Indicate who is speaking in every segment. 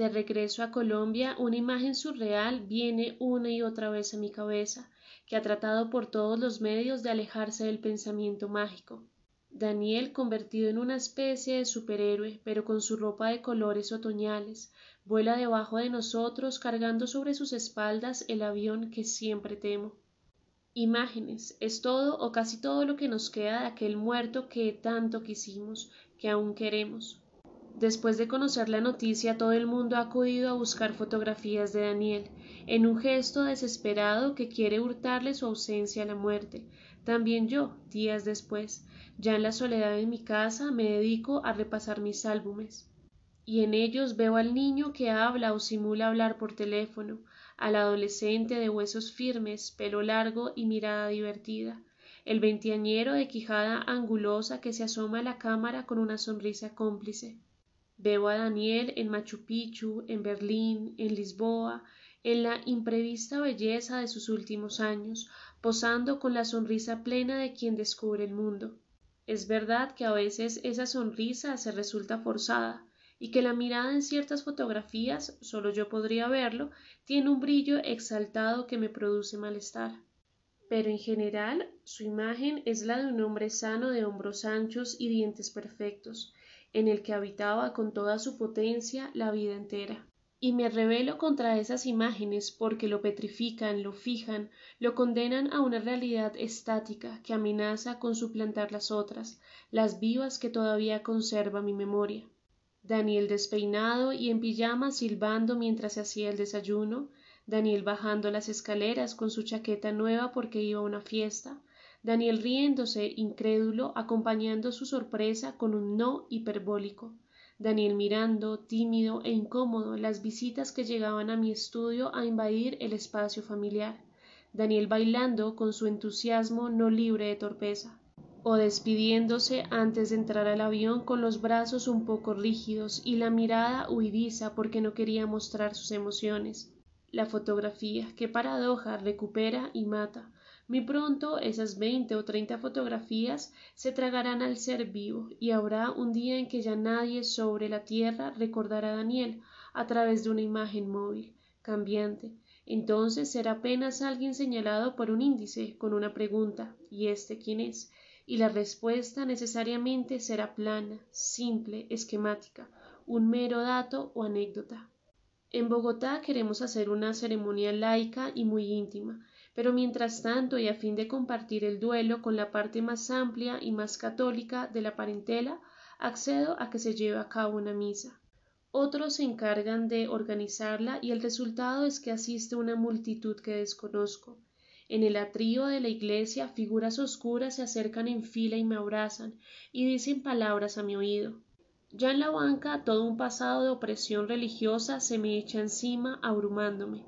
Speaker 1: De regreso a Colombia, una imagen surreal viene una y otra vez a mi cabeza, que ha tratado por todos los medios de alejarse del pensamiento mágico. Daniel convertido en una especie de superhéroe, pero con su ropa de colores otoñales, vuela debajo de nosotros cargando sobre sus espaldas el avión que siempre temo. Imágenes, es todo o casi todo lo que nos queda de aquel muerto que tanto quisimos, que aún queremos. Después de conocer la noticia, todo el mundo ha acudido a buscar fotografías de Daniel, en un gesto desesperado que quiere hurtarle su ausencia a la muerte. También yo, días después, ya en la soledad de mi casa, me dedico a repasar mis álbumes. Y en ellos veo al niño que habla o simula hablar por teléfono, al adolescente de huesos firmes, pelo largo y mirada divertida, el veinteañero de quijada angulosa que se asoma a la cámara con una sonrisa cómplice. Veo a Daniel en Machu Picchu, en Berlín, en Lisboa, en la imprevista belleza de sus últimos años, posando con la sonrisa plena de quien descubre el mundo. Es verdad que a veces esa sonrisa se resulta forzada, y que la mirada en ciertas fotografías, solo yo podría verlo, tiene un brillo exaltado que me produce malestar. Pero en general su imagen es la de un hombre sano de hombros anchos y dientes perfectos, en el que habitaba con toda su potencia la vida entera. Y me rebelo contra esas imágenes porque lo petrifican, lo fijan, lo condenan a una realidad estática que amenaza con suplantar las otras, las vivas que todavía conserva mi memoria. Daniel despeinado y en pijama silbando mientras se hacía el desayuno, Daniel bajando las escaleras con su chaqueta nueva porque iba a una fiesta, Daniel riéndose, incrédulo, acompañando su sorpresa con un no hiperbólico, Daniel mirando, tímido e incómodo, las visitas que llegaban a mi estudio a invadir el espacio familiar, Daniel bailando con su entusiasmo no libre de torpeza o despidiéndose antes de entrar al avión con los brazos un poco rígidos y la mirada huidiza porque no quería mostrar sus emociones. La fotografía, qué paradoja, recupera y mata. Muy pronto esas veinte o treinta fotografías se tragarán al ser vivo y habrá un día en que ya nadie sobre la tierra recordará a Daniel a través de una imagen móvil, cambiante. Entonces será apenas alguien señalado por un índice con una pregunta ¿y este quién es? y la respuesta necesariamente será plana, simple, esquemática, un mero dato o anécdota. En Bogotá queremos hacer una ceremonia laica y muy íntima, pero mientras tanto y a fin de compartir el duelo con la parte más amplia y más católica de la parentela, accedo a que se lleve a cabo una misa. Otros se encargan de organizarla y el resultado es que asiste una multitud que desconozco, en el atrio de la iglesia figuras oscuras se acercan en fila y me abrazan y dicen palabras a mi oído. Ya en la banca todo un pasado de opresión religiosa se me echa encima abrumándome.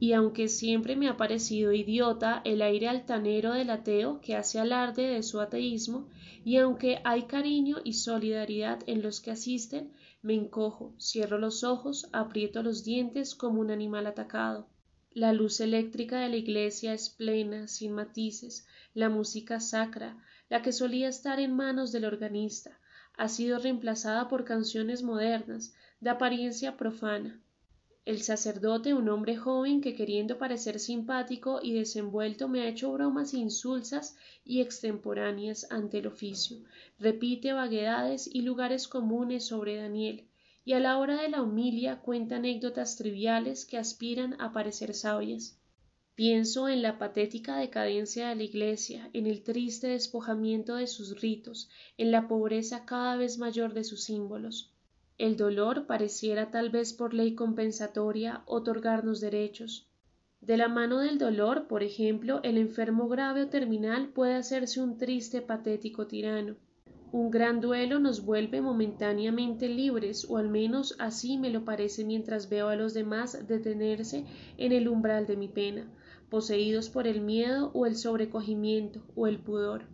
Speaker 1: Y aunque siempre me ha parecido idiota el aire altanero del ateo que hace alarde de su ateísmo, y aunque hay cariño y solidaridad en los que asisten, me encojo, cierro los ojos, aprieto los dientes como un animal atacado. La luz eléctrica de la iglesia es plena, sin matices, la música sacra, la que solía estar en manos del organista, ha sido reemplazada por canciones modernas, de apariencia profana. El sacerdote, un hombre joven que queriendo parecer simpático y desenvuelto me ha hecho bromas insulsas y extemporáneas ante el oficio, repite vaguedades y lugares comunes sobre Daniel, y a la hora de la humilia cuenta anécdotas triviales que aspiran a parecer sabias. Pienso en la patética decadencia de la Iglesia, en el triste despojamiento de sus ritos, en la pobreza cada vez mayor de sus símbolos. El dolor pareciera tal vez por ley compensatoria otorgarnos derechos. De la mano del dolor, por ejemplo, el enfermo grave o terminal puede hacerse un triste patético tirano. Un gran duelo nos vuelve momentáneamente libres, o al menos así me lo parece mientras veo a los demás detenerse en el umbral de mi pena, poseídos por el miedo o el sobrecogimiento o el pudor.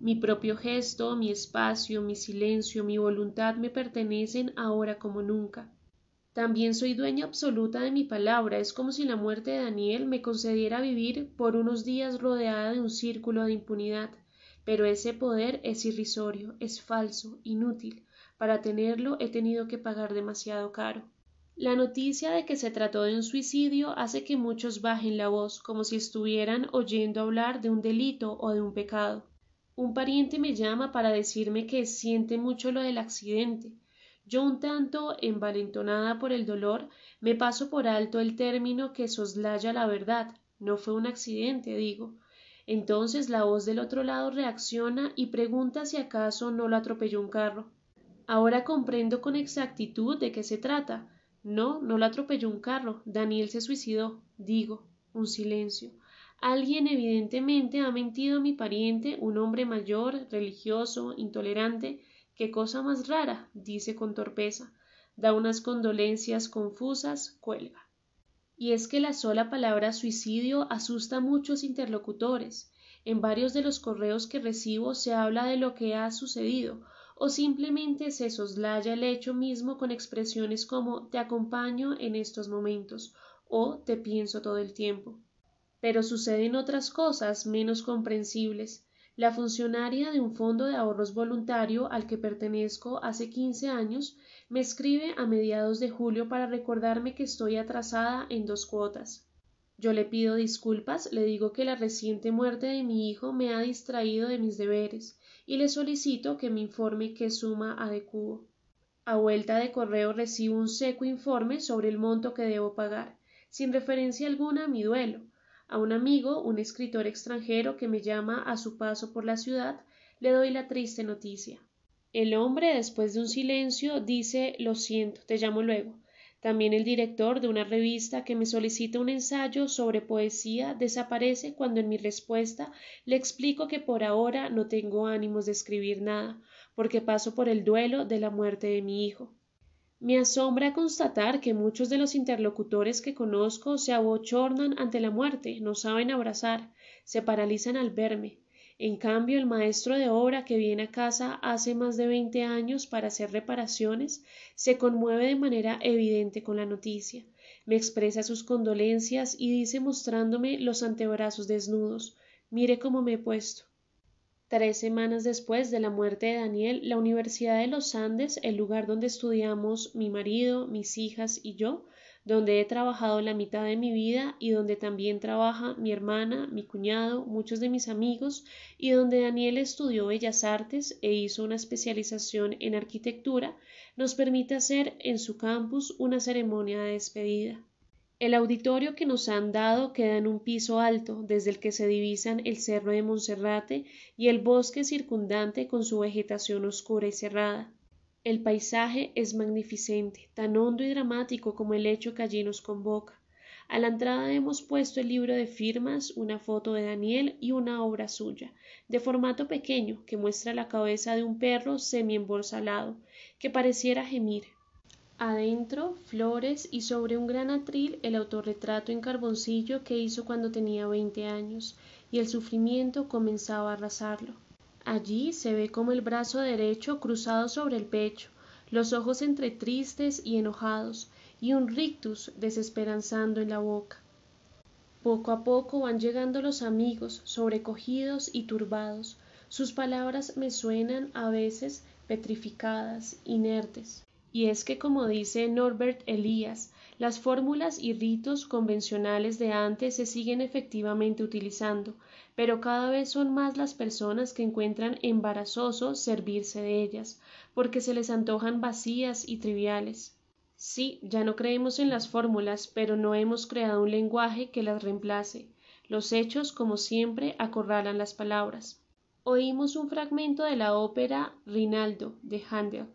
Speaker 1: Mi propio gesto, mi espacio, mi silencio, mi voluntad me pertenecen ahora como nunca. También soy dueña absoluta de mi palabra. Es como si la muerte de Daniel me concediera vivir por unos días rodeada de un círculo de impunidad pero ese poder es irrisorio, es falso, inútil. Para tenerlo he tenido que pagar demasiado caro. La noticia de que se trató de un suicidio hace que muchos bajen la voz, como si estuvieran oyendo hablar de un delito o de un pecado. Un pariente me llama para decirme que siente mucho lo del accidente. Yo un tanto envalentonada por el dolor, me paso por alto el término que soslaya la verdad. No fue un accidente, digo. Entonces la voz del otro lado reacciona y pregunta si acaso no lo atropelló un carro. Ahora comprendo con exactitud de qué se trata. No, no lo atropelló un carro. Daniel se suicidó. Digo. Un silencio. Alguien evidentemente ha mentido a mi pariente, un hombre mayor, religioso, intolerante. Qué cosa más rara, dice con torpeza. Da unas condolencias confusas, cuelga. Y es que la sola palabra suicidio asusta a muchos interlocutores. En varios de los correos que recibo se habla de lo que ha sucedido, o simplemente se soslaya el hecho mismo con expresiones como te acompaño en estos momentos o te pienso todo el tiempo. Pero suceden otras cosas menos comprensibles. La funcionaria de un fondo de ahorros voluntario al que pertenezco hace quince años me escribe a mediados de julio para recordarme que estoy atrasada en dos cuotas. Yo le pido disculpas, le digo que la reciente muerte de mi hijo me ha distraído de mis deberes y le solicito que me informe qué suma adecuo. A vuelta de correo recibo un seco informe sobre el monto que debo pagar, sin referencia alguna a mi duelo. A un amigo, un escritor extranjero que me llama a su paso por la ciudad, le doy la triste noticia. El hombre, después de un silencio, dice Lo siento, te llamo luego. También el director de una revista que me solicita un ensayo sobre poesía desaparece cuando en mi respuesta le explico que por ahora no tengo ánimos de escribir nada, porque paso por el duelo de la muerte de mi hijo. Me asombra constatar que muchos de los interlocutores que conozco se abochornan ante la muerte, no saben abrazar, se paralizan al verme, en cambio, el maestro de obra que viene a casa hace más de veinte años para hacer reparaciones se conmueve de manera evidente con la noticia, me expresa sus condolencias y dice mostrándome los antebrazos desnudos Mire cómo me he puesto. Tres semanas después de la muerte de Daniel, la Universidad de los Andes, el lugar donde estudiamos mi marido, mis hijas y yo, donde he trabajado la mitad de mi vida y donde también trabaja mi hermana, mi cuñado, muchos de mis amigos y donde Daniel estudió bellas artes e hizo una especialización en arquitectura, nos permite hacer en su campus una ceremonia de despedida. El auditorio que nos han dado queda en un piso alto, desde el que se divisan el cerro de Monserrate y el bosque circundante con su vegetación oscura y cerrada. El paisaje es magnificente, tan hondo y dramático como el hecho que allí nos convoca. A la entrada hemos puesto el libro de firmas, una foto de Daniel y una obra suya, de formato pequeño, que muestra la cabeza de un perro semi-embolsalado, que pareciera gemir. Adentro, flores y sobre un gran atril el autorretrato en carboncillo que hizo cuando tenía veinte años, y el sufrimiento comenzaba a arrasarlo. Allí se ve como el brazo derecho cruzado sobre el pecho, los ojos entre tristes y enojados, y un rictus desesperanzando en la boca. Poco a poco van llegando los amigos, sobrecogidos y turbados. Sus palabras me suenan a veces petrificadas, inertes. Y es que, como dice Norbert Elías, las fórmulas y ritos convencionales de antes se siguen efectivamente utilizando, pero cada vez son más las personas que encuentran embarazoso servirse de ellas, porque se les antojan vacías y triviales. Sí, ya no creemos en las fórmulas, pero no hemos creado un lenguaje que las reemplace. Los hechos, como siempre, acorralan las palabras. Oímos un fragmento de la ópera Rinaldo de Handel.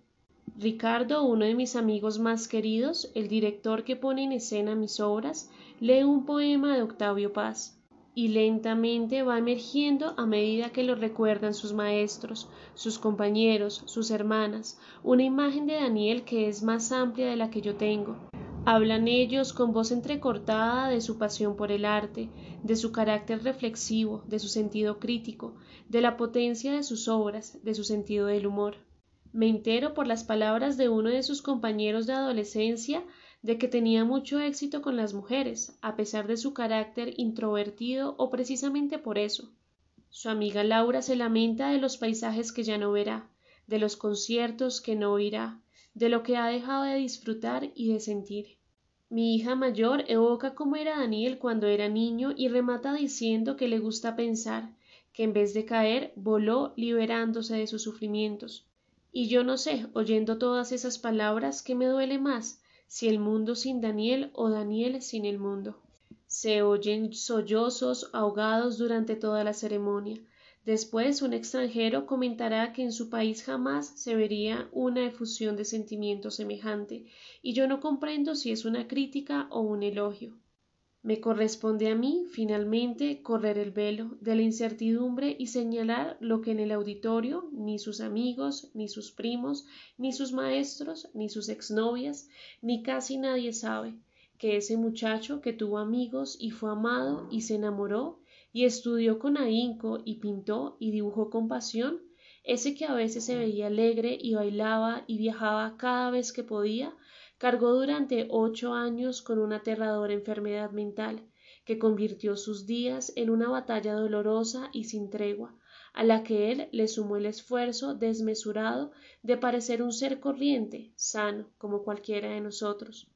Speaker 1: Ricardo, uno de mis amigos más queridos, el director que pone en escena mis obras, lee un poema de Octavio Paz y lentamente va emergiendo a medida que lo recuerdan sus maestros, sus compañeros, sus hermanas, una imagen de Daniel que es más amplia de la que yo tengo. Hablan ellos con voz entrecortada de su pasión por el arte, de su carácter reflexivo, de su sentido crítico, de la potencia de sus obras, de su sentido del humor. Me entero por las palabras de uno de sus compañeros de adolescencia de que tenía mucho éxito con las mujeres, a pesar de su carácter introvertido o precisamente por eso. Su amiga Laura se lamenta de los paisajes que ya no verá, de los conciertos que no oirá, de lo que ha dejado de disfrutar y de sentir. Mi hija mayor evoca cómo era Daniel cuando era niño y remata diciendo que le gusta pensar que en vez de caer voló liberándose de sus sufrimientos. Y yo no sé, oyendo todas esas palabras, qué me duele más, si el mundo sin Daniel o Daniel sin el mundo. Se oyen sollozos ahogados durante toda la ceremonia. Después un extranjero comentará que en su país jamás se vería una efusión de sentimiento semejante, y yo no comprendo si es una crítica o un elogio. Me corresponde a mí, finalmente, correr el velo de la incertidumbre y señalar lo que en el auditorio ni sus amigos, ni sus primos, ni sus maestros, ni sus exnovias, ni casi nadie sabe, que ese muchacho que tuvo amigos y fue amado y se enamoró y estudió con ahínco y pintó y dibujó con pasión, ese que a veces se veía alegre y bailaba y viajaba cada vez que podía, cargó durante ocho años con una aterradora enfermedad mental que convirtió sus días en una batalla dolorosa y sin tregua, a la que él le sumó el esfuerzo desmesurado de parecer un ser corriente, sano, como cualquiera de nosotros.